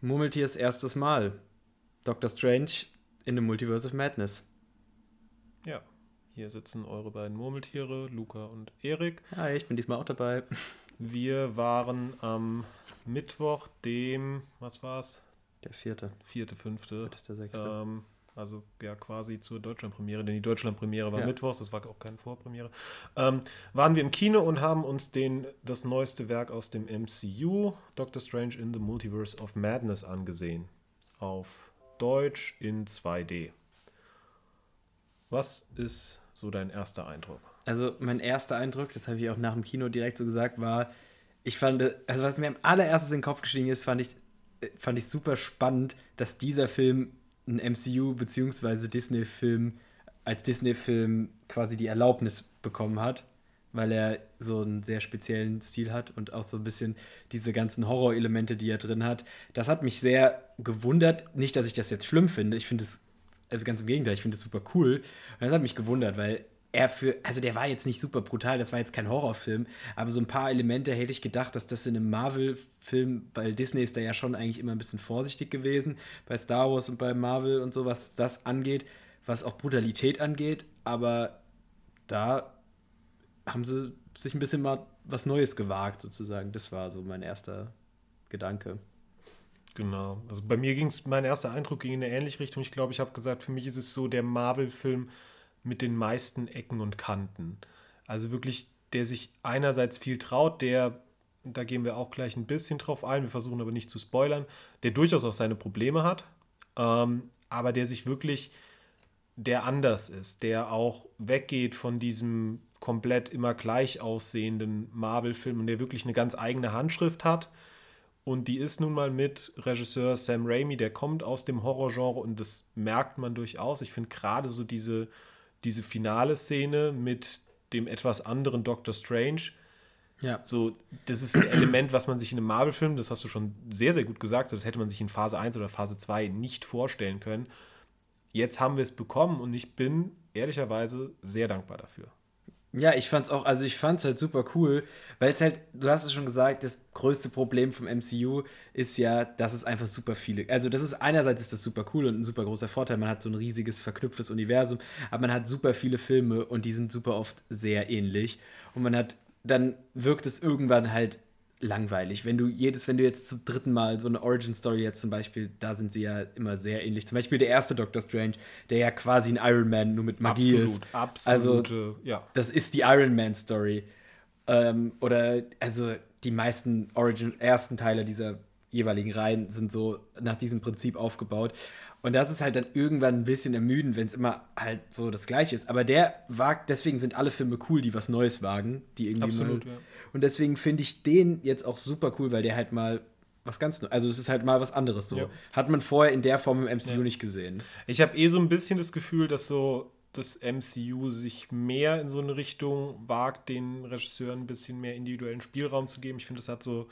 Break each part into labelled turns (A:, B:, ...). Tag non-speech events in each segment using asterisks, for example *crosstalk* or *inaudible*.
A: Murmeltiers erstes Mal. Doctor Strange in the Multiverse of Madness.
B: Ja, hier sitzen eure beiden Murmeltiere, Luca und Erik.
A: Hi, ich bin diesmal auch dabei.
B: Wir waren am Mittwoch, dem, was war's?
A: Der vierte.
B: Vierte, fünfte.
A: Das ist der sechste.
B: Ähm, also ja quasi zur Deutschlandpremiere, denn die Deutschlandpremiere war
A: Ja.
B: Mittwochs, das war auch keine Vorpremiere. Ähm, waren wir im Kino und haben uns den, das neueste Werk aus dem MCU, Doctor Strange in the Multiverse of Madness, angesehen. Auf Deutsch in 2D. Was ist so dein erster Eindruck?
A: Also mein erster Eindruck, das habe ich auch nach dem Kino direkt so gesagt, war, ich fand, also was mir am allererstes in den Kopf gestiegen ist, fand ich, fand ich super spannend, dass dieser Film ein MCU bzw. Disney-Film als Disney-Film quasi die Erlaubnis bekommen hat, weil er so einen sehr speziellen Stil hat und auch so ein bisschen diese ganzen Horrorelemente, die er drin hat. Das hat mich sehr gewundert. Nicht, dass ich das jetzt schlimm finde. Ich finde es, also ganz im Gegenteil, ich finde es super cool. Und das hat mich gewundert, weil er für, also der war jetzt nicht super brutal, das war jetzt kein Horrorfilm, aber so ein paar Elemente hätte ich gedacht, dass das in einem Marvel-Film, weil Disney ist da ja schon eigentlich immer ein bisschen vorsichtig gewesen, bei Star Wars und bei Marvel und so, was das angeht, was auch Brutalität angeht, aber da haben sie sich ein bisschen mal was Neues gewagt, sozusagen. Das war so mein erster Gedanke.
B: Genau. Also bei mir ging es, mein erster Eindruck ging in eine ähnliche Richtung. Ich glaube, ich habe gesagt, für mich ist es so der Marvel-Film mit den meisten Ecken und Kanten. Also wirklich, der sich einerseits viel traut, der, da gehen wir auch gleich ein bisschen drauf ein, wir versuchen aber nicht zu spoilern, der durchaus auch seine Probleme hat, ähm, aber der sich wirklich, der anders ist, der auch weggeht von diesem komplett immer gleich aussehenden Marvel-Film und der wirklich eine ganz eigene Handschrift hat. Und die ist nun mal mit Regisseur Sam Raimi, der kommt aus dem Horrorgenre und das merkt man durchaus. Ich finde gerade so diese, diese finale Szene mit dem etwas anderen Doctor Strange,
A: Ja.
B: so, das ist ein Element, was man sich in einem Marvel-Film, das hast du schon sehr, sehr gut gesagt, so, das hätte man sich in Phase 1 oder Phase 2 nicht vorstellen können. Jetzt haben wir es bekommen und ich bin ehrlicherweise sehr dankbar dafür.
A: Ja, ich fand's auch, also ich fand's halt super cool, weil es halt, du hast es schon gesagt, das größte Problem vom MCU ist ja, dass es einfach super viele, also das ist einerseits ist das super cool und ein super großer Vorteil, man hat so ein riesiges verknüpftes Universum, aber man hat super viele Filme und die sind super oft sehr ähnlich und man hat, dann wirkt es irgendwann halt langweilig. Wenn du jedes, wenn du jetzt zum dritten Mal so eine Origin-Story jetzt zum Beispiel, da sind sie ja immer sehr ähnlich. Zum Beispiel der erste Doctor Strange, der ja quasi ein Iron Man nur mit Magie ist.
B: absolute,
A: Also,
B: ja.
A: das ist die Iron Man Story. Ähm, oder, also die meisten Origin, ersten Teile dieser jeweiligen Reihen sind so nach diesem Prinzip aufgebaut. Und das ist halt dann irgendwann ein bisschen ermüdend, wenn es immer halt so das Gleiche ist. Aber der wagt, deswegen sind alle Filme cool, die was Neues wagen, die irgendwie
B: Absolut,
A: mal,
B: ja.
A: Und deswegen finde ich den jetzt auch super cool, weil der halt mal was ganz Neues, also es ist halt mal was anderes so.
B: Ja.
A: Hat man vorher in der Form im MCU
B: Ja.
A: nicht gesehen.
B: Ich habe eh so ein bisschen das Gefühl, dass so das MCU sich mehr in so eine Richtung wagt, den Regisseuren ein bisschen mehr individuellen Spielraum zu geben. Ich finde, das hat so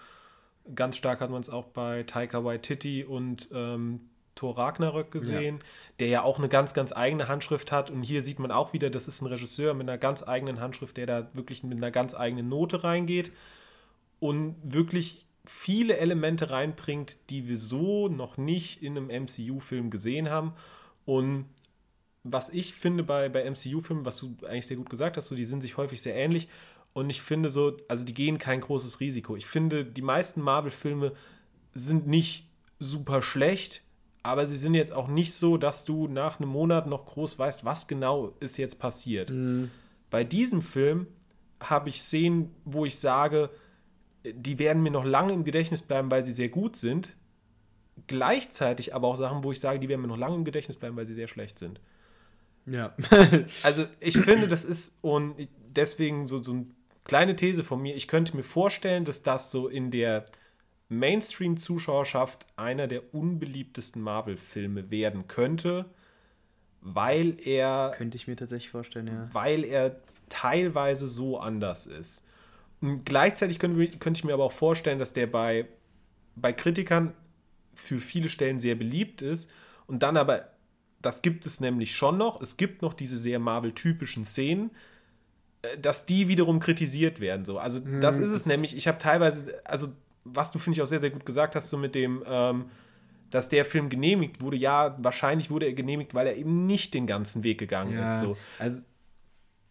B: ganz stark hat man es auch bei Taika Waititi und ähm, Thor Ragnarök gesehen, der ja auch eine ganz, ganz eigene Handschrift hat. Und hier sieht man auch wieder, das ist ein Regisseur mit einer ganz eigenen Handschrift, der da wirklich mit einer ganz eigenen Note reingeht und wirklich viele Elemente reinbringt, die wir so noch nicht in einem MCU-Film gesehen haben. Und was ich finde bei, bei MCU-Filmen, was du eigentlich sehr gut gesagt hast, so, die sind sich häufig sehr ähnlich. Und ich finde so, also die gehen kein großes Risiko. Ich finde, die meisten Marvel-Filme sind nicht super schlecht, aber sie sind jetzt auch nicht so, dass du nach einem Monat noch groß weißt, was genau ist jetzt passiert. Bei diesem Film habe ich Szenen, wo ich sage, die werden mir noch lange im Gedächtnis bleiben, weil sie sehr gut sind. Gleichzeitig aber auch Sachen, wo ich sage, die werden mir noch lange im Gedächtnis bleiben, weil sie sehr schlecht sind.
A: Ja. *laughs* *laughs*
B: Also ich finde, das ist und deswegen so, so eine kleine These von mir. Ich könnte mir vorstellen, dass das so in der Mainstream-Zuschauerschaft einer der unbeliebtesten Marvel-Filme werden könnte, weil er
A: Könnte ich mir tatsächlich vorstellen, ja.
B: weil er teilweise so anders ist. Und gleichzeitig könnte, könnte ich mir aber auch vorstellen, dass der bei, bei Kritikern für viele Stellen sehr beliebt ist und dann aber, das gibt es nämlich schon noch, es gibt noch diese sehr Marvel-typischen Szenen, äh, dass die wiederum kritisiert werden. So. Also das ist es
A: das-
B: nämlich, ich habe teilweise, also was du finde ich auch sehr, sehr gut gesagt hast, so mit dem, ähm, dass der Film genehmigt wurde. Ja, wahrscheinlich wurde er genehmigt, weil er eben nicht den ganzen Weg gegangen
A: Ja,
B: ist. So.
A: Also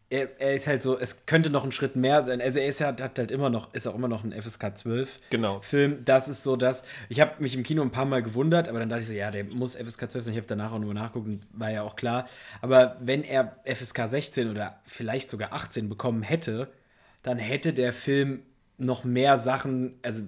A: er, er ist halt so, es könnte noch ein Schritt mehr sein. Also er ist ja, hat halt immer noch, ist auch immer noch ein FSK 12
B: Genau.
A: Film. Das ist so das. Ich habe mich im Kino ein paar Mal gewundert, aber dann dachte ich so, ja, der muss FSK 12 sein. Ich habe danach auch nur nachgucken, und war ja auch klar. Aber wenn er FSK 16 oder vielleicht sogar 18 bekommen hätte, dann hätte der Film noch mehr Sachen, also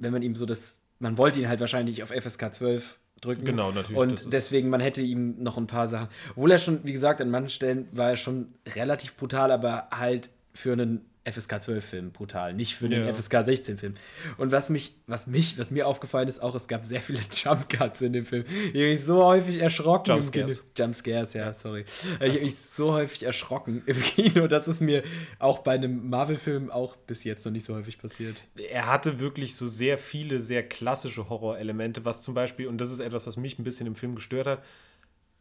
A: wenn man ihm so das, man wollte ihn halt wahrscheinlich auf FSK 12 drücken.
B: Genau, natürlich,
A: Und deswegen, man hätte ihm noch ein paar Sachen, obwohl er schon, wie gesagt, an manchen Stellen war er schon relativ brutal, aber halt für einen FSK 12 Film brutal, nicht für einen
B: Ja.
A: FSK 16 Film. Und was mich, was mich, was mir aufgefallen ist, auch, es gab sehr viele *laughs* Jump Cuts in dem Film. Ich habe mich so häufig erschrocken.
B: Jumpscares.
A: Jumpscares, ja, sorry. Ich habe mich so häufig erschrocken im Kino, *laughs* das ist mir auch bei einem Marvel-Film auch bis jetzt noch nicht so häufig passiert.
B: er hatte wirklich so sehr viele, sehr klassische Horrorelemente, was zum Beispiel, und das ist etwas, was mich ein bisschen im Film gestört hat,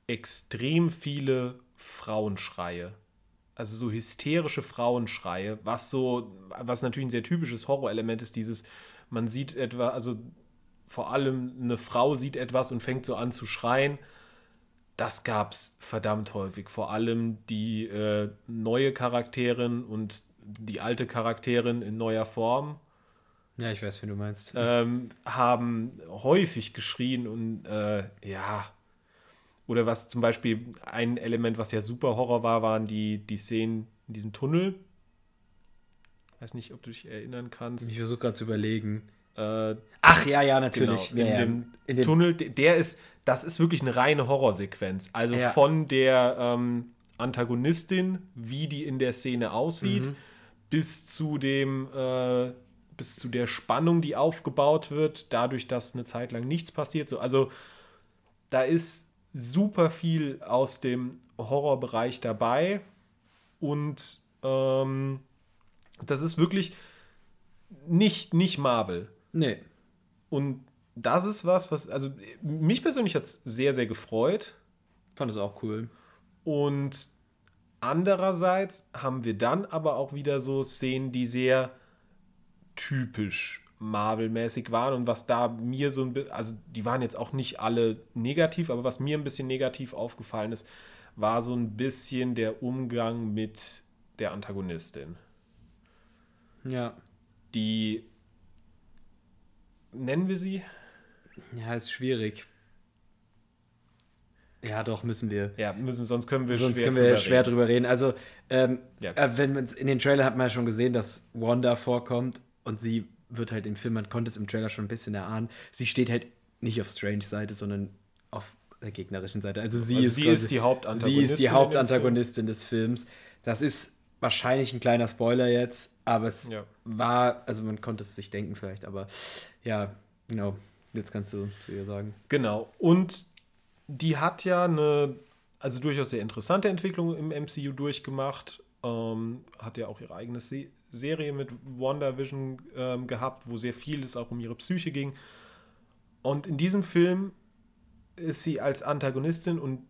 B: extrem viele Frauenschreie. Also so hysterische Frauenschreie, was so, was natürlich ein sehr typisches Horrorelement ist, dieses, man sieht etwa, also vor allem eine Frau sieht etwas und fängt so an zu schreien. Das gab es verdammt häufig. Vor allem die äh, neue Charakterin und die alte Charakterin in neuer Form
A: Ja, ich weiß, wie du meinst.
B: ähm, haben häufig geschrien und äh, ja. Oder was zum Beispiel ein Element, was ja super Horror war, waren die, die Szenen in diesem Tunnel. Weiß nicht, ob du dich erinnern kannst.
A: Ich versuche gerade zu überlegen.
B: Äh,
A: Ach ja, ja,
B: genau,
A: natürlich.
B: in,
A: ja,
B: dem
A: in dem
B: Tunnel, der ist, das ist wirklich eine reine Horrorsequenz. Also
A: Ja.
B: von der ähm, Antagonistin, wie die in der Szene aussieht,
A: Mhm.
B: bis zu dem, äh, bis zu der Spannung, die aufgebaut wird, dadurch, dass eine Zeit lang nichts passiert. So, also da ist super viel aus dem Horrorbereich dabei und ähm, das ist wirklich nicht, nicht Marvel.
A: Nee.
B: Und das ist was, was, also mich persönlich hat es sehr, sehr gefreut.
A: Fand es auch cool.
B: Und andererseits haben wir dann aber auch wieder so Szenen, die sehr typisch Marvel-mäßig waren und was da mir so ein bisschen, also die waren jetzt auch nicht alle negativ, aber was mir ein bisschen negativ aufgefallen ist, war so ein bisschen der Umgang mit der Antagonistin.
A: Ja.
B: Die, nennen wir sie?
A: Ja, ist schwierig. Ja, doch, müssen wir.
B: Ja, müssen, sonst können wir
A: Sonst
B: schwer
A: können wir
B: drüber
A: schwer
B: reden.
A: drüber reden. Also, ähm,
B: Ja.
A: äh, wenn man in den Trailer hat man ja schon gesehen, dass Wanda vorkommt und sie wird halt im Film, man konnte es im Trailer schon ein bisschen erahnen, sie steht halt nicht auf Strange Seite, sondern auf der gegnerischen Seite. Also sie
B: Also
A: ist
B: sie
A: quasi-
B: ist die Hauptantagonistin
A: Sie ist die Hauptantagonistin des Films. Das ist wahrscheinlich ein kleiner Spoiler jetzt, aber es
B: Ja.
A: war, also man konnte es sich denken vielleicht, aber ja, genau. Jetzt kannst du zu ihr sagen.
B: Genau. Und die hat ja eine, also durchaus sehr interessante Entwicklung im MCU durchgemacht. Ähm, hat ja auch ihre eigene Se Serie mit WandaVision ähm, gehabt, wo sehr viel es auch um ihre Psyche ging. Und in diesem Film ist sie als Antagonistin und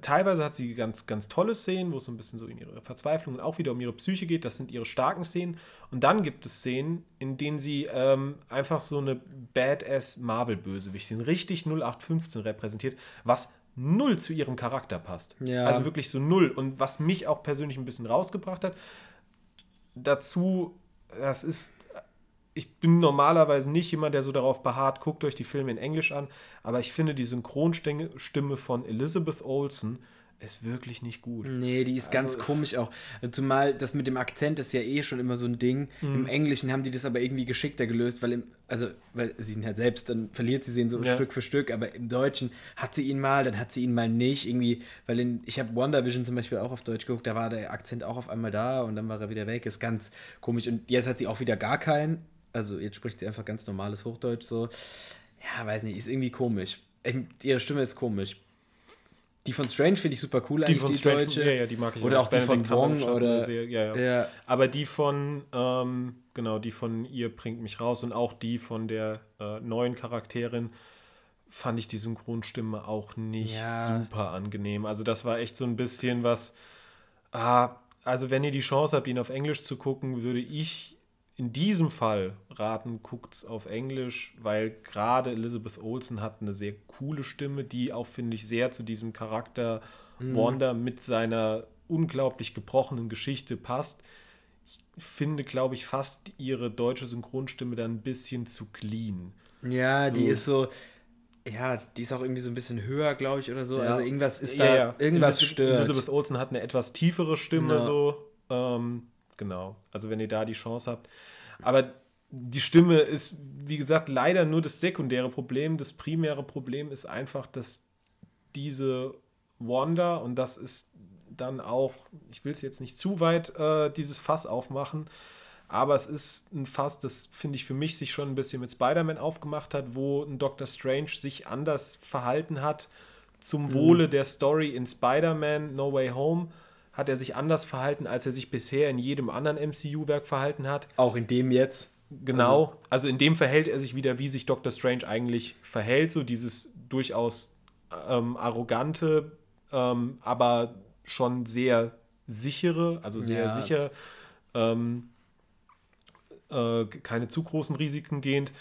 B: teilweise hat sie ganz, ganz tolle Szenen, wo es so ein bisschen so in ihre Verzweiflung und auch wieder um ihre Psyche geht. Das sind ihre starken Szenen. Und dann gibt es Szenen, in denen sie ähm, einfach so eine Badass Marvel-Bösewichtin, richtig 0815 repräsentiert, was null zu ihrem Charakter passt.
A: Ja.
B: Also wirklich so null. Und was mich auch persönlich ein bisschen rausgebracht hat, dazu, das ist ich bin normalerweise nicht jemand, der so darauf beharrt, guckt euch die Filme in Englisch an, aber ich finde die Synchronstimme Stimme von Elizabeth Olsen ist wirklich nicht gut.
A: Nee, die ist ganz
B: Also-
A: komisch auch. Zumal das mit dem Akzent ist ja eh schon immer so ein Ding.
B: Mhm.
A: Im Englischen haben die das aber irgendwie geschickter gelöst, weil im, also, weil sie ihn halt selbst, dann verliert sie ihn so
B: Ja.
A: Stück für Stück, aber im Deutschen hat sie ihn mal, dann hat sie ihn mal nicht. Irgendwie, weil in, ich habe WandaVision zum Beispiel auch auf Deutsch geguckt, da war der Akzent auch auf einmal da und dann war er wieder weg. Ist ganz komisch. Und jetzt hat sie auch wieder gar keinen. Also jetzt spricht sie einfach ganz normales Hochdeutsch so. Ja, weiß nicht, ist irgendwie komisch. Ich, ihre Stimme ist komisch. Die von Strange finde ich super cool
B: Die
A: eigentlich,
B: von
A: die
B: Strange,
A: deutsche.
B: ja, ja, die mag ich
A: Oder auch die von Wong oder-
B: Sehr, ja, ja.
A: Ja.
B: Aber die von, ähm, genau, die von ihr bringt mich raus und auch die von der äh, neuen Charakterin fand ich die Synchronstimme auch nicht
A: Ja.
B: super angenehm. Also das war echt so ein bisschen was, ah, also wenn ihr die Chance habt, ihn auf Englisch zu gucken, würde ich in diesem Fall raten, guckt es auf Englisch, weil gerade Elizabeth Olsen hat eine sehr coole Stimme, die auch, finde ich, sehr zu diesem Charakter mhm. Wanda mit seiner unglaublich gebrochenen Geschichte passt. Ich finde, glaube ich, fast ihre deutsche Synchronstimme dann ein bisschen zu clean.
A: Ja, so. die ist so, ja, die ist auch irgendwie so ein bisschen höher, glaube ich, oder so. Ja. Also irgendwas ist da, ja, ja. irgendwas
B: Elizabeth, stört. Elizabeth Olsen hat eine etwas tiefere Stimme, genau. so. Ähm, genau. Also wenn ihr da die Chance habt. Aber die Stimme ist, wie gesagt, leider nur das sekundäre Problem. Das primäre Problem ist einfach, dass diese Wanda, und das ist dann auch, ich will es jetzt nicht zu weit, äh, dieses Fass aufmachen, aber es ist ein Fass, das finde ich für mich sich schon ein bisschen mit Spider-Man aufgemacht hat, wo ein Doctor Strange sich anders verhalten hat zum mhm. Wohle der Story in Spider-Man No Way Home hat er sich anders verhalten, als er sich bisher in jedem anderen MCU-Werk verhalten hat.
A: Auch in dem jetzt.
B: Genau, also, also in dem verhält er sich wieder, wie sich Doctor Strange eigentlich verhält, so dieses durchaus ähm, arrogante, ähm, aber schon sehr sichere, also sehr ja. sicher, ähm, äh, keine zu großen Risiken gehend.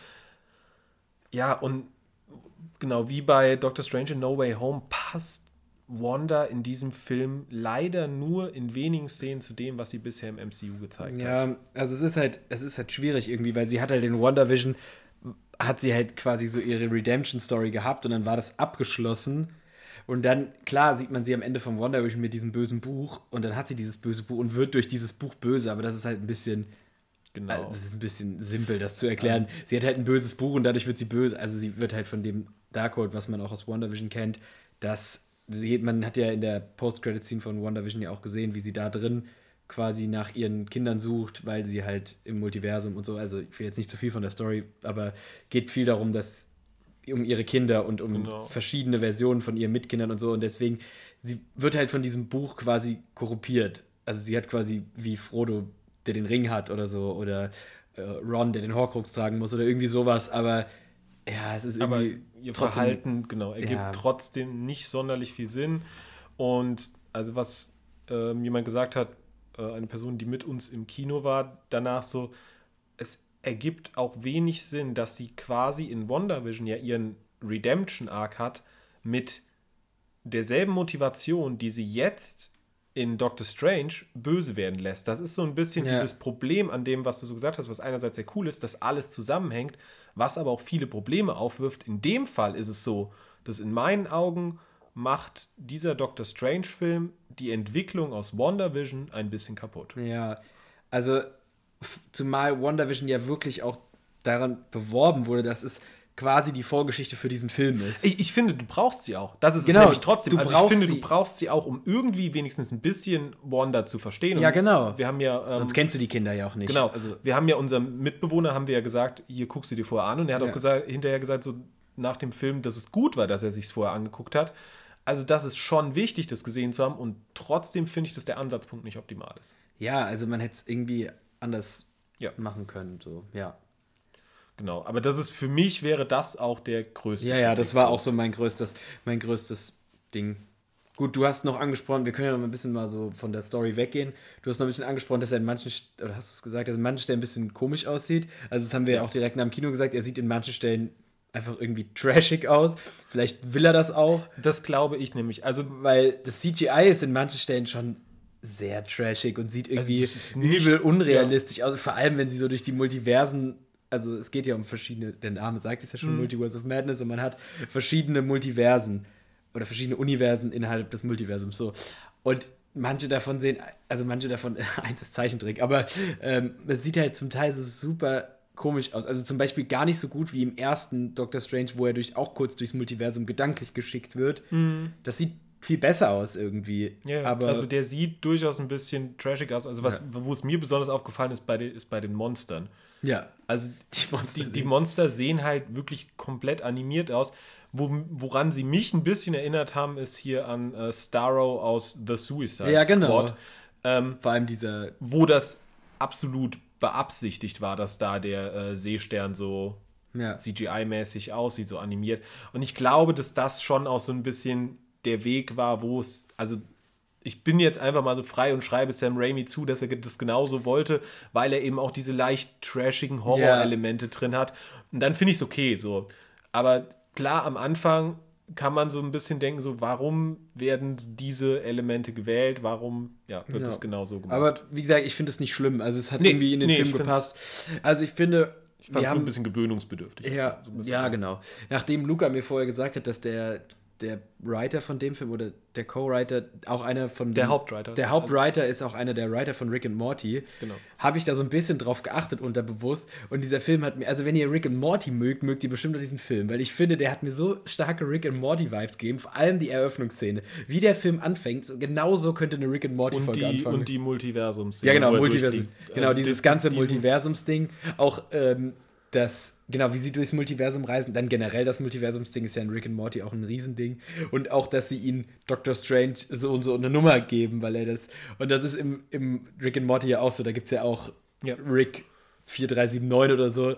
B: Ja, und genau wie bei Doctor Strange in No Way Home passt Wanda in diesem Film leider nur in wenigen Szenen zu dem, was sie bisher im MCU gezeigt
A: ja, hat. Ja, also es ist halt, es ist halt schwierig irgendwie, weil sie hat halt in WandaVision hat sie halt quasi so ihre Redemption-Story gehabt und dann war das abgeschlossen. Und dann, klar, sieht man sie am Ende von WandaVision mit diesem bösen Buch und dann hat sie dieses böse Buch und wird durch dieses Buch böse, aber das ist halt ein bisschen. Genau. Das ist ein bisschen simpel, das zu erklären. Also, sie hat halt ein böses Buch und dadurch wird sie böse. Also sie wird halt von dem Darkhold, was man auch aus WandaVision kennt, dass man hat ja in der Post-Credit-Scene von WandaVision ja auch gesehen, wie sie da drin quasi nach ihren Kindern sucht, weil sie halt im Multiversum und so, also ich will jetzt nicht zu viel von der Story, aber geht viel darum, dass um ihre Kinder und um genau. verschiedene Versionen von ihren Mitkindern und so und deswegen, sie wird halt von diesem Buch quasi korrumpiert. Also sie hat quasi wie Frodo, der den Ring hat oder so, oder äh, Ron, der den Horcrux tragen muss oder irgendwie sowas, aber ja, es ist irgendwie.
B: Aber ihr trotzdem, Verhalten, genau, ergibt ja. trotzdem nicht sonderlich viel Sinn. Und also, was äh, jemand gesagt hat, äh, eine Person, die mit uns im Kino war, danach so, es ergibt auch wenig Sinn, dass sie quasi in WandaVision ja ihren Redemption-Arc hat mit derselben Motivation, die sie jetzt in Doctor Strange böse werden lässt. Das ist so ein bisschen ja. dieses Problem an dem, was du so gesagt hast, was einerseits sehr cool ist, dass alles zusammenhängt, was aber auch viele Probleme aufwirft. In dem Fall ist es so, dass in meinen Augen macht dieser Doctor Strange-Film die Entwicklung aus WandaVision ein bisschen kaputt.
A: Ja, also zumal WandaVision ja wirklich auch daran beworben wurde, dass es quasi die Vorgeschichte für diesen Film ist.
B: Ich, ich finde, du brauchst sie auch. Das ist genau, nämlich trotzdem. also ich finde, sie. du brauchst sie auch, um irgendwie wenigstens ein bisschen Wanda zu verstehen. Und
A: ja, genau.
B: Wir haben ja.
A: Ähm, Sonst kennst du die Kinder ja auch nicht.
B: Genau. Also, wir haben ja unserem Mitbewohner, haben wir ja gesagt, hier guckst du dir vorher an. Und er hat ja. auch gesagt, hinterher gesagt, so nach dem Film, dass es gut war, dass er sich vorher angeguckt hat. Also, das ist schon wichtig, das gesehen zu haben. Und trotzdem finde ich, dass der Ansatzpunkt nicht optimal ist.
A: Ja, also man hätte es irgendwie anders ja. machen können. So, ja.
B: Genau, aber das ist für mich wäre das auch der größte.
A: Ja, ja, das war auch so mein größtes, mein größtes Ding. Gut, du hast noch angesprochen, wir können ja noch ein bisschen mal so von der Story weggehen. Du hast noch ein bisschen angesprochen, dass er in manchen, oder hast du es gesagt, dass er in manchen Stellen ein bisschen komisch aussieht. Also das haben wir ja auch direkt nach dem Kino gesagt, er sieht in manchen Stellen einfach irgendwie trashig aus. Vielleicht will er das auch.
B: Das glaube ich nämlich. Also,
A: weil das CGI ist in manchen Stellen schon sehr trashig und sieht also irgendwie also übel unrealistisch ja. aus. Vor allem, wenn sie so durch die Multiversen also es geht ja um verschiedene, der Name sagt es ja schon, mhm. Multiverse of Madness, und man hat verschiedene Multiversen oder verschiedene Universen innerhalb des Multiversums so. Und manche davon sehen, also manche davon, *laughs* eins ist Zeichentrick, aber ähm, es sieht halt zum Teil so super komisch aus. Also zum Beispiel gar nicht so gut wie im ersten Doctor Strange, wo er durch, auch kurz durchs Multiversum gedanklich geschickt wird. Mhm. Das sieht viel besser aus irgendwie.
B: Ja, aber also der sieht durchaus ein bisschen trashig aus. Also was, ja. wo es mir besonders aufgefallen ist, bei den, ist bei den Monstern.
A: Ja.
B: Also die Monster, die, die Monster sehen halt wirklich komplett animiert aus. Wo, woran sie mich ein bisschen erinnert haben, ist hier an äh, Starro aus The Suicide
A: ja, genau. Ähm, Vor allem dieser.
B: Wo das absolut beabsichtigt war, dass da der äh, Seestern so ja. CGI-mäßig aussieht, so animiert. Und ich glaube, dass das schon auch so ein bisschen der Weg war, wo es, also ich bin jetzt einfach mal so frei und schreibe Sam Raimi zu, dass er das genauso wollte, weil er eben auch diese leicht trashigen Horror-Elemente yeah. drin hat. Und dann finde ich es okay so. Aber klar, am Anfang kann man so ein bisschen denken, so warum werden diese Elemente gewählt, warum ja, wird es ja. genau so
A: gemacht. Aber wie gesagt, ich finde es nicht schlimm. Also es hat nee, irgendwie in den nee, Film gepasst. Also ich finde,
B: ich fand es ein bisschen gewöhnungsbedürftig.
A: Ja,
B: so
A: ja genau. Nachdem Luca mir vorher gesagt hat, dass der der Writer von dem Film oder der Co-Writer, auch einer von.
B: Der Hauptwriter.
A: Der Hauptwriter ist auch einer der Writer von Rick and Morty. Genau. Habe ich da so ein bisschen drauf geachtet unterbewusst. Und dieser Film hat mir, also wenn ihr Rick and Morty mögt, mögt ihr bestimmt auch diesen Film, weil ich finde, der hat mir so starke Rick and Morty-Vibes gegeben, vor allem die Eröffnungsszene. Wie der Film anfängt, genauso könnte eine Rick and Morty-Folge
B: anfangen. Und die Multiversums.
A: Ja, genau, Multiversum. Genau, also dieses ganze Multiversums-Ding. Auch, ähm, das, genau, wie sie durchs Multiversum reisen, dann generell das Multiversumsding ist ja in Rick and Morty auch ein Riesending. Und auch, dass sie ihn Doctor Strange so und so eine Nummer geben, weil er das, und das ist im, im Rick and Morty ja auch so, da gibt es ja auch ja. Rick 4379 oder so.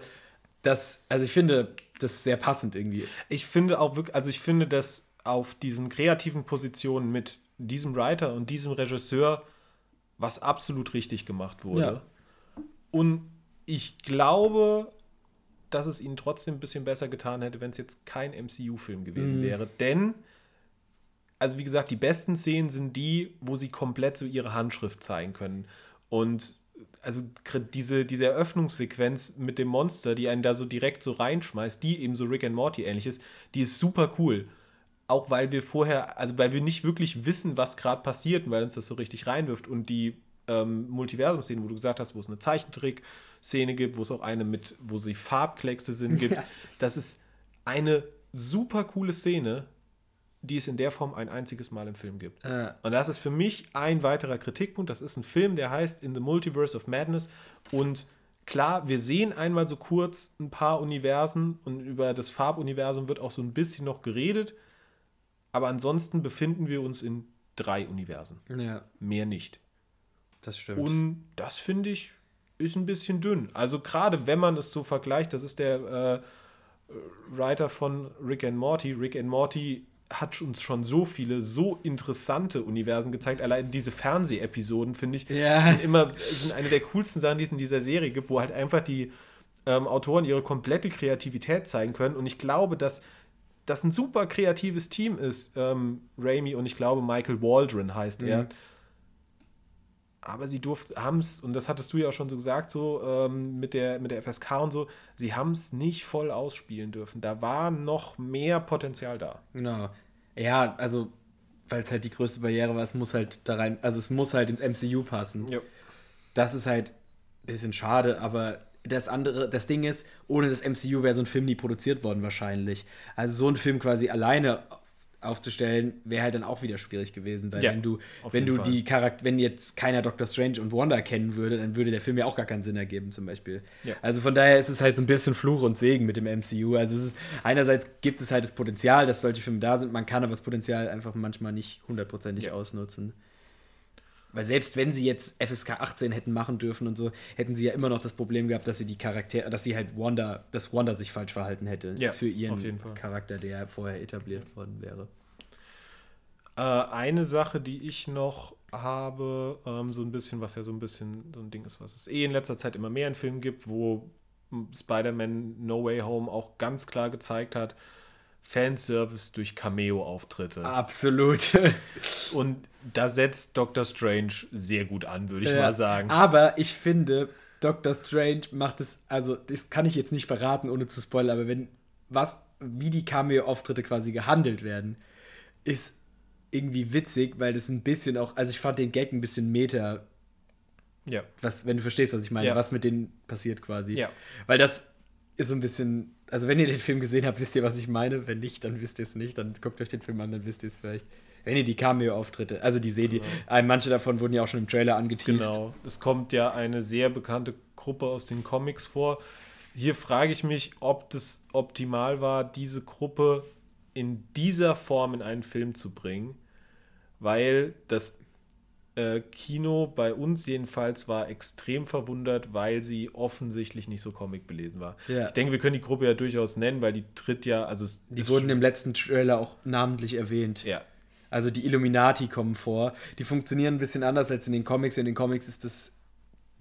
A: Das, also ich finde, das ist sehr passend irgendwie.
B: Ich finde auch wirklich, also ich finde, dass auf diesen kreativen Positionen mit diesem Writer und diesem Regisseur was absolut richtig gemacht wurde. Ja. Und ich glaube, dass es ihnen trotzdem ein bisschen besser getan hätte, wenn es jetzt kein MCU-Film gewesen mhm. wäre. Denn, also wie gesagt, die besten Szenen sind die, wo sie komplett so ihre Handschrift zeigen können. Und also diese, diese Eröffnungssequenz mit dem Monster, die einen da so direkt so reinschmeißt, die eben so Rick and Morty ähnlich ist, die ist super cool. Auch weil wir vorher, also weil wir nicht wirklich wissen, was gerade passiert, weil uns das so richtig reinwirft. Und die ähm, Multiversum-Szenen, wo du gesagt hast, wo es eine Zeichentrick-Szene gibt, wo es auch eine mit, wo sie Farbkleckse sind, gibt. *laughs* Ja. Das ist eine super coole Szene, die es in der Form ein einziges Mal im Film gibt. Äh. Und das ist für mich ein weiterer Kritikpunkt. Das ist ein Film, der heißt In the Multiverse of Madness. Und klar, wir sehen einmal so kurz ein paar Universen und über das Farbuniversum wird auch so ein bisschen noch geredet. Aber ansonsten befinden wir uns in drei Universen. Ja. Mehr nicht.
A: Das stimmt.
B: Und das finde ich ist ein bisschen dünn. Also gerade wenn man es so vergleicht, das ist der äh, Writer von Rick and Morty. Rick and Morty hat uns schon so viele, so interessante Universen gezeigt. Allein diese Fernsehepisoden, finde ich, ja. sind immer sind eine der coolsten Sachen, die es in dieser Serie gibt, wo halt einfach die ähm, Autoren ihre komplette Kreativität zeigen können. Und ich glaube, dass das ein super kreatives Team ist, ähm, Raimi und ich glaube Michael Waldron heißt mhm. er aber sie durften, haben es, und das hattest du ja auch schon so gesagt, so ähm, mit, der, mit der FSK und so, sie haben es nicht voll ausspielen dürfen. Da war noch mehr Potenzial da.
A: Genau. Ja, also, weil es halt die größte Barriere war, es muss halt da rein, also es muss halt ins MCU passen. Ja. Das ist halt ein bisschen schade, aber das andere, das Ding ist, ohne das MCU wäre so ein Film nie produziert worden wahrscheinlich. Also so ein Film quasi alleine aufzustellen, wäre halt dann auch wieder schwierig gewesen, weil ja, wenn du, wenn du Fall. die Charakter, wenn jetzt keiner Doctor Strange und Wanda kennen würde, dann würde der Film ja auch gar keinen Sinn ergeben, zum Beispiel. Ja. Also von daher ist es halt so ein bisschen Fluch und Segen mit dem MCU. Also es ist, einerseits gibt es halt das Potenzial, dass solche Filme da sind, man kann aber das Potenzial einfach manchmal nicht hundertprozentig ja. ausnutzen. Weil selbst wenn sie jetzt FSK 18 hätten machen dürfen und so, hätten sie ja immer noch das Problem gehabt, dass sie die Charaktere, dass sie halt Wanda, dass Wanda sich falsch verhalten hätte
B: ja,
A: für ihren Charakter, der vorher etabliert worden wäre.
B: Äh, eine Sache, die ich noch habe, ähm, so ein bisschen, was ja so ein bisschen so ein Ding ist, was es eh in letzter Zeit immer mehr in Filmen gibt, wo Spider-Man No Way Home auch ganz klar gezeigt hat, Fanservice durch Cameo-Auftritte.
A: Absolut. *laughs*
B: Und da setzt Doctor Strange sehr gut an, würde ich ja, mal sagen.
A: Aber ich finde, Doctor Strange macht es, also das kann ich jetzt nicht verraten, ohne zu spoilern, aber wenn was, wie die Cameo-Auftritte quasi gehandelt werden, ist irgendwie witzig, weil das ein bisschen auch, also ich fand den Gag ein bisschen meta. Ja. Was, wenn du verstehst, was ich meine, ja. was mit denen passiert quasi. Ja. Weil das ist so ein bisschen also wenn ihr den Film gesehen habt, wisst ihr, was ich meine. Wenn nicht, dann wisst ihr es nicht. Dann guckt euch den Film an, dann wisst ihr es vielleicht. Wenn ihr die Cameo-Auftritte, also die seht ihr, genau. manche davon wurden ja auch schon im Trailer angeteased. Genau.
B: Es kommt ja eine sehr bekannte Gruppe aus den Comics vor. Hier frage ich mich, ob das optimal war, diese Gruppe in dieser Form in einen Film zu bringen, weil das äh, Kino bei uns jedenfalls war extrem verwundert, weil sie offensichtlich nicht so Comic belesen war. Ja. Ich denke, wir können die Gruppe ja durchaus nennen, weil die tritt ja, also
A: die wurden im letzten Trailer auch namentlich erwähnt.
B: Ja.
A: Also die Illuminati kommen vor. Die funktionieren ein bisschen anders als in den Comics. In den Comics ist das,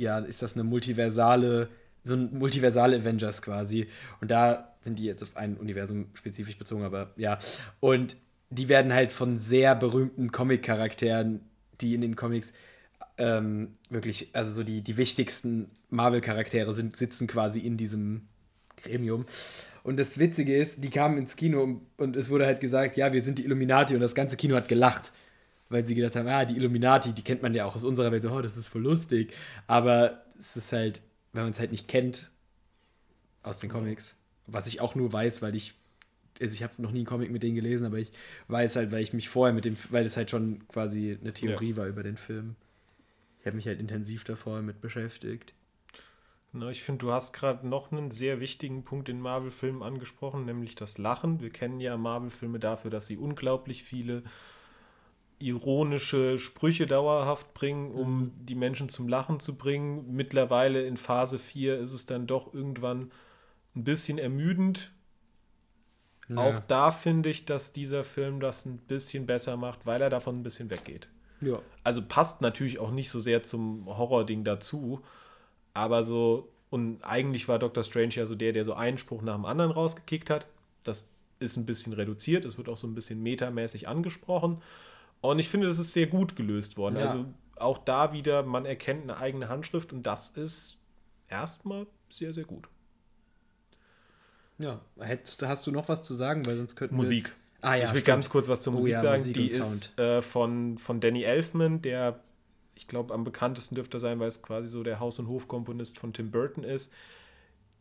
A: ja, ist das eine multiversale, so ein multiversale Avengers quasi. Und da sind die jetzt auf ein Universum spezifisch bezogen, aber ja. Und die werden halt von sehr berühmten Comic-Charakteren, die in den Comics ähm, wirklich, also so die, die wichtigsten Marvel-Charaktere sind, sitzen quasi in diesem Gremium. Und das Witzige ist, die kamen ins Kino und es wurde halt gesagt, ja, wir sind die Illuminati und das ganze Kino hat gelacht, weil sie gedacht haben, ah, die Illuminati, die kennt man ja auch aus unserer Welt, so, oh, das ist voll lustig. Aber es ist halt, wenn man es halt nicht kennt aus den Comics, was ich auch nur weiß, weil ich, also ich habe noch nie einen Comic mit denen gelesen, aber ich weiß halt, weil ich mich vorher mit dem, weil es halt schon quasi eine Theorie ja. war über den Film. Ich habe mich halt intensiv davor mit beschäftigt.
B: Na, ich finde, du hast gerade noch einen sehr wichtigen Punkt in Marvel-Filmen angesprochen, nämlich das Lachen. Wir kennen ja Marvel-Filme dafür, dass sie unglaublich viele ironische Sprüche dauerhaft bringen, um mhm. die Menschen zum Lachen zu bringen. Mittlerweile in Phase 4 ist es dann doch irgendwann ein bisschen ermüdend. Ja. Auch da finde ich, dass dieser Film das ein bisschen besser macht, weil er davon ein bisschen weggeht. Ja. Also passt natürlich auch nicht so sehr zum Horror-Ding dazu, aber so, und eigentlich war Dr. Strange ja so der, der so einen Spruch nach dem anderen rausgekickt hat. Das ist ein bisschen reduziert, es wird auch so ein bisschen metamäßig angesprochen. Und ich finde, das ist sehr gut gelöst worden. Ja. Also auch da wieder, man erkennt eine eigene Handschrift und das ist erstmal sehr, sehr gut.
A: Ja, hast du noch was zu sagen, weil sonst könnten
B: Musik. ah, ja, ich will stimmt. ganz kurz was zur Musik oh, ja, sagen. Musik Die ist äh, von, von Danny Elfman, der ich glaube, am bekanntesten dürfte er sein, weil es quasi so der Haus- und Hofkomponist von Tim Burton ist,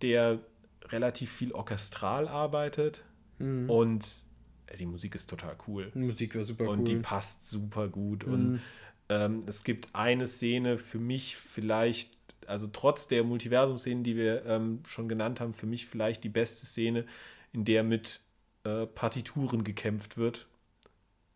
B: der relativ viel orchestral arbeitet mhm. und äh, die Musik ist total cool.
A: Die Musik war super
B: und
A: cool.
B: Und die passt super gut. Mhm. Und ähm, es gibt eine Szene für mich vielleicht, also trotz der Multiversum-Szenen, die wir ähm, schon genannt haben, für mich vielleicht die beste Szene, in der mit äh, Partituren gekämpft wird.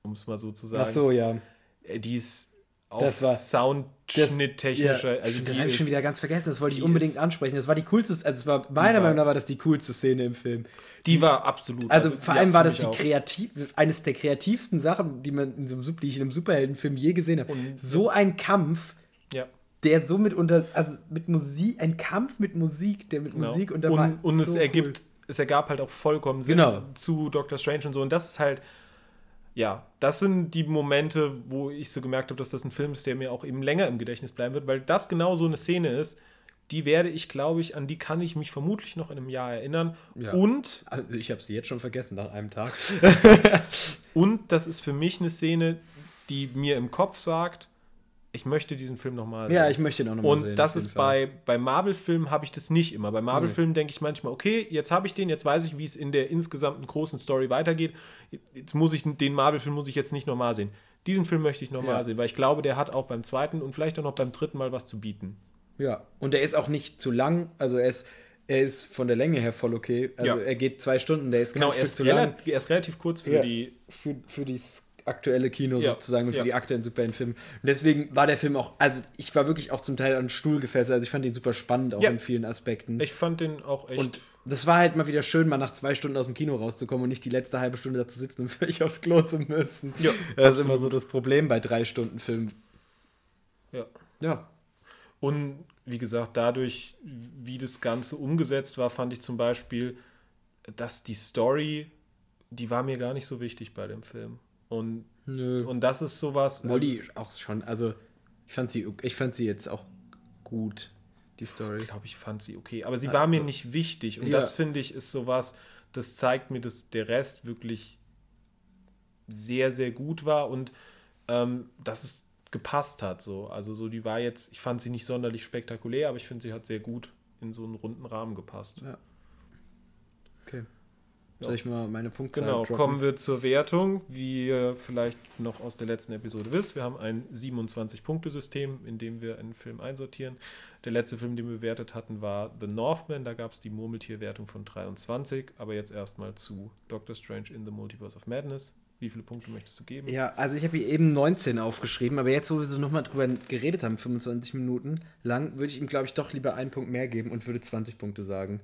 B: Um es mal so zu sagen.
A: Ach so, ja.
B: Äh, die ist
A: das war
B: Soundschnitttechnischer.
A: Ja, also das habe ich schon wieder ganz vergessen. Das wollte ich unbedingt ansprechen. Das war die coolste, also es war meiner Meinung nach war das die coolste Szene im Film.
B: Die, die war absolut.
A: Also, also vor allem war das die kreativ, eines der kreativsten Sachen, die man in so einem, die ich in einem Superheldenfilm je gesehen habe. Und, so ein Kampf.
B: Ja.
A: Der so mit unter, also mit Musik, ein Kampf mit Musik, der mit genau. Musik
B: und, und, und so es ergibt, cool. es ergab halt auch vollkommen Sinn genau. zu Doctor Strange und so. Und das ist halt, ja, das sind die Momente, wo ich so gemerkt habe, dass das ein Film ist, der mir auch eben länger im Gedächtnis bleiben wird, weil das genau so eine Szene ist, die werde ich, glaube ich, an die kann ich mich vermutlich noch in einem Jahr erinnern. Ja. Und.
A: Also ich habe sie jetzt schon vergessen nach einem Tag. *laughs*
B: und das ist für mich eine Szene, die mir im Kopf sagt, ich möchte diesen Film nochmal
A: sehen. Ja, ich möchte ihn auch nochmal
B: sehen. Und das ist bei, bei Marvel-Filmen habe ich das nicht immer. Bei Marvel-Filmen denke ich manchmal, okay, jetzt habe ich den, jetzt weiß ich, wie es in der insgesamten großen Story weitergeht. Jetzt muss ich den Marvel-Film muss ich jetzt nicht nochmal sehen. Diesen Film möchte ich nochmal ja. sehen, weil ich glaube, der hat auch beim zweiten und vielleicht auch noch beim dritten Mal was zu bieten.
A: Ja, und der ist auch nicht zu lang. Also er ist, er ist von der Länge her voll okay. Also ja. er geht zwei Stunden, der ist
B: genau, er ist, er ist relativ kurz für ja, die
A: für, für die aktuelle Kino ja. sozusagen und für ja. die aktuellen Superheldenfilme. Und deswegen war der Film auch, also ich war wirklich auch zum Teil an den Stuhl gefesselt. Also ich fand ihn super spannend, auch ja. in vielen Aspekten.
B: Ich fand den auch echt.
A: Und das war halt mal wieder schön, mal nach zwei Stunden aus dem Kino rauszukommen und nicht die letzte halbe Stunde da zu sitzen und *laughs* völlig aufs Klo zu müssen. Ja, das absolut. ist immer so das Problem bei drei Stunden Film.
B: Ja. Ja. Und wie gesagt, dadurch, wie das Ganze umgesetzt war, fand ich zum Beispiel, dass die Story, die war mir gar nicht so wichtig bei dem Film. Und, und das ist sowas.
A: Molly also, auch schon, also ich fand sie, ich fand sie jetzt auch gut, die Story.
B: Ich glaube, ich fand sie okay. Aber sie war mir nicht wichtig. Und ja. das finde ich ist sowas, das zeigt mir, dass der Rest wirklich sehr, sehr gut war und ähm, dass es gepasst hat. So. Also so, die war jetzt, ich fand sie nicht sonderlich spektakulär, aber ich finde, sie hat sehr gut in so einen runden Rahmen gepasst.
A: Ja. Okay. Soll ich mal meine Punkte
B: Genau, droppen? kommen wir zur Wertung. Wie ihr vielleicht noch aus der letzten Episode wisst, wir haben ein 27-Punkte-System, in dem wir einen Film einsortieren. Der letzte Film, den wir bewertet hatten, war The Northman. Da gab es die Murmeltierwertung von 23. Aber jetzt erstmal zu Doctor Strange in the Multiverse of Madness. Wie viele Punkte möchtest du geben?
A: Ja, also ich habe hier eben 19 aufgeschrieben, aber jetzt, wo wir so nochmal drüber geredet haben, 25 Minuten lang, würde ich ihm, glaube ich, doch lieber einen Punkt mehr geben und würde 20 Punkte sagen.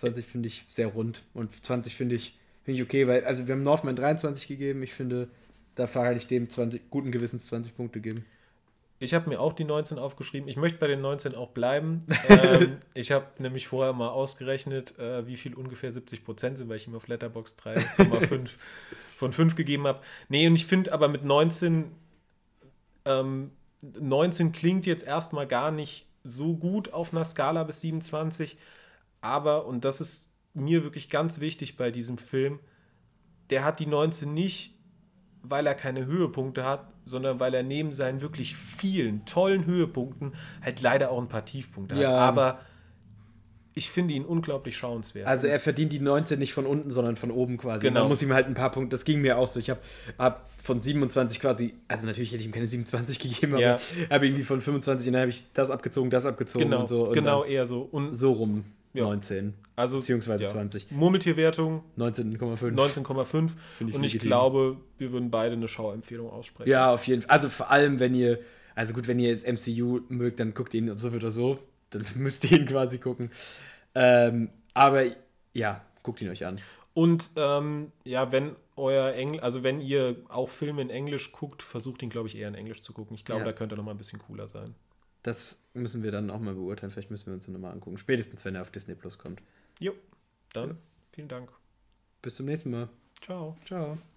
A: 20 finde ich sehr rund und 20 finde ich, find ich okay, weil, also wir haben Northman 23 gegeben, ich finde, Da kann ich dem 20, guten Gewissens 20 Punkte geben.
B: Ich habe mir auch die 19 aufgeschrieben. Ich möchte bei den 19 auch bleiben. *laughs* ähm, ich habe nämlich vorher mal ausgerechnet, äh, wie viel ungefähr 70 Prozent sind, weil ich ihm auf Letterbox 3,5 *laughs* von 5 gegeben habe. Nee, und ich finde aber mit 19, ähm, 19 klingt jetzt erstmal gar nicht so gut auf einer Skala bis 27. Aber, und das ist mir wirklich ganz wichtig bei diesem Film, der hat die 19 nicht weil er keine Höhepunkte hat, sondern weil er neben seinen wirklich vielen tollen Höhepunkten halt leider auch ein paar Tiefpunkte ja. hat. Aber ich finde ihn unglaublich schauenswert.
A: Also er verdient die 19 nicht von unten, sondern von oben quasi. Genau. Man muss ihm halt ein paar Punkte, das ging mir auch so. Ich habe hab von 27 quasi, also natürlich hätte ich ihm keine 27 gegeben, aber ja. habe irgendwie von 25 und dann habe ich das abgezogen, das abgezogen
B: genau,
A: und so. Und
B: genau, eher so.
A: Und so rum. Ja. 19.
B: Also,
A: beziehungsweise ja. 20.
B: Murmeltierwertung
A: 19,5.
B: 19,5. Ich und ich glaube, wir würden beide eine Schauempfehlung aussprechen.
A: Ja, auf jeden Fall. Also vor allem, wenn ihr, also gut, wenn ihr jetzt MCU mögt, dann guckt ihn so oder so. Dann *laughs* müsst ihr ihn quasi gucken. Ähm, aber ja, guckt ihn euch an.
B: Und ähm, ja, wenn euer Englisch, also wenn ihr auch Filme in Englisch guckt, versucht ihn, glaube ich, eher in Englisch zu gucken. Ich glaube, ja. da könnte er nochmal ein bisschen cooler sein.
A: Das müssen wir dann auch mal beurteilen. Vielleicht müssen wir uns nochmal angucken. Spätestens, wenn er auf Disney Plus kommt.
B: Jo, dann ja. vielen Dank.
A: Bis zum nächsten Mal.
B: Ciao.
A: Ciao.